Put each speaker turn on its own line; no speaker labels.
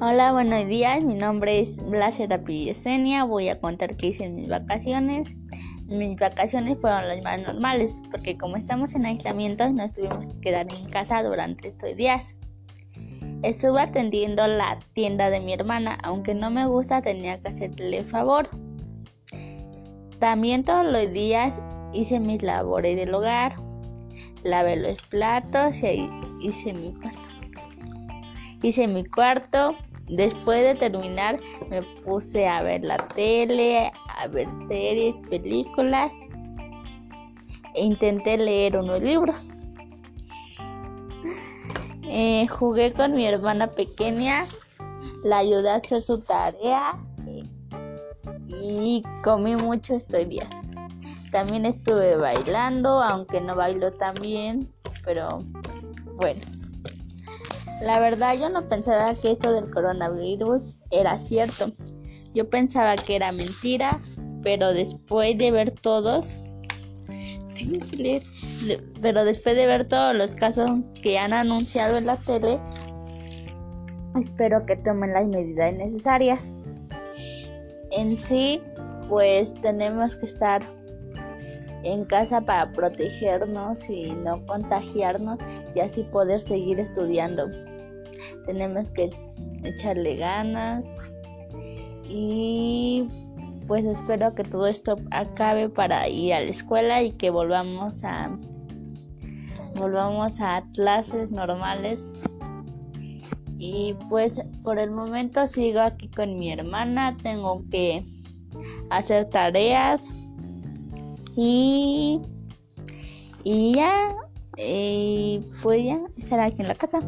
Hola, buenos días. Mi nombre es Blasera Yesenia. Voy a contar qué hice en mis vacaciones. Mis vacaciones fueron las más normales porque como estamos en aislamiento nos tuvimos que quedar en casa durante estos días. Estuve atendiendo la tienda de mi hermana, aunque no me gusta tenía que hacerle favor. También todos los días hice mis labores del hogar, lavé los platos y hice mi cuarto. Hice mi cuarto, Después de terminar me puse a ver la tele, a ver series, películas e intenté leer unos libros. Eh, jugué con mi hermana pequeña, la ayudé a hacer su tarea y comí mucho estos días. También estuve bailando, aunque no bailo tan bien, pero bueno. La verdad yo no pensaba que esto del coronavirus era cierto. Yo pensaba que era mentira, pero después de ver todos, pero después de ver todos los casos que han anunciado en la tele, espero que tomen las medidas necesarias. En sí, pues tenemos que estar en casa para protegernos y no contagiarnos y así poder seguir estudiando. Tenemos que echarle ganas y pues espero que todo esto acabe para ir a la escuela y que volvamos a volvamos a clases normales y pues por el momento sigo aquí con mi hermana tengo que hacer tareas y y ya y pues estar aquí en la casa